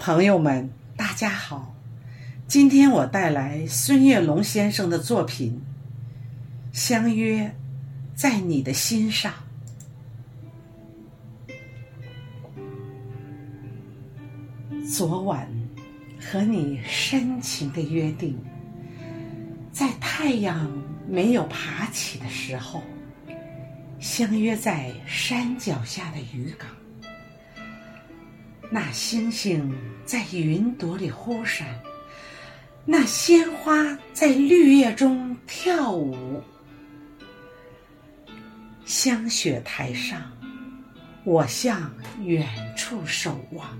朋友们，大家好！今天我带来孙月龙先生的作品《相约在你的心上》。昨晚和你深情的约定，在太阳没有爬起的时候，相约在山脚下的渔港。那星星在云朵里忽闪，那鲜花在绿叶中跳舞。香雪台上，我向远处守望，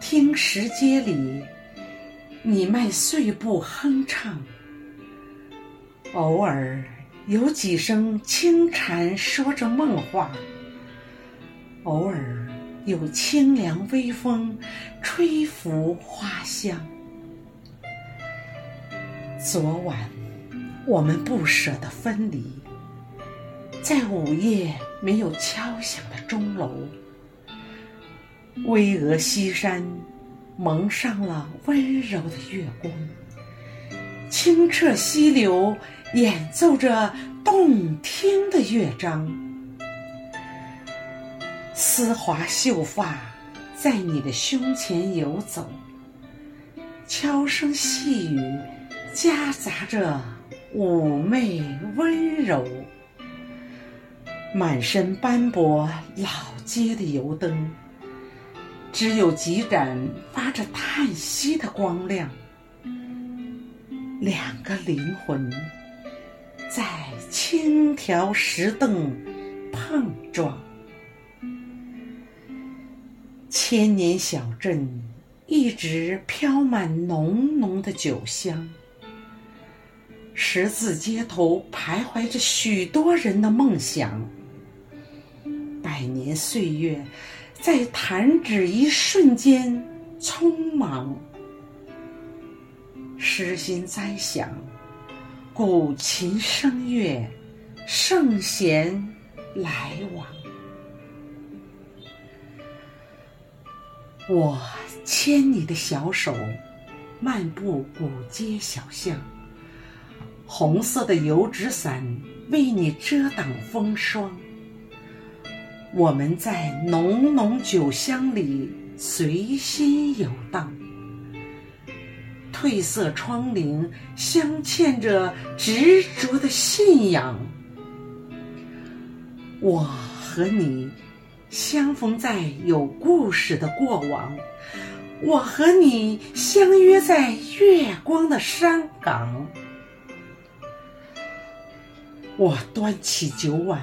听石阶里你迈碎步哼唱。偶尔有几声轻蝉说着梦话，偶尔。有清凉微风吹拂花香。昨晚我们不舍得分离，在午夜没有敲响的钟楼，巍峨西山蒙上了温柔的月光，清澈溪流演奏着动听的乐章。丝滑秀发在你的胸前游走，悄声细语夹杂着妩媚温柔。满身斑驳老街的油灯，只有几盏发着叹息的光亮。两个灵魂在轻条石凳碰撞。千年小镇一直飘满浓浓的酒香，十字街头徘徊着许多人的梦想。百年岁月在弹指一瞬间匆忙，诗心哉想，古琴声乐，圣贤来往。我牵你的小手，漫步古街小巷。红色的油纸伞为你遮挡风霜。我们在浓浓酒香里随心游荡。褪色窗棂镶嵌着执着的信仰。我和你。相逢在有故事的过往，我和你相约在月光的山岗。我端起酒碗，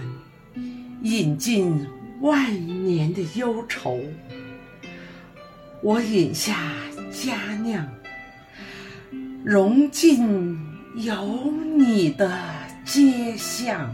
饮尽万年的忧愁。我饮下佳酿，融进有你的街巷。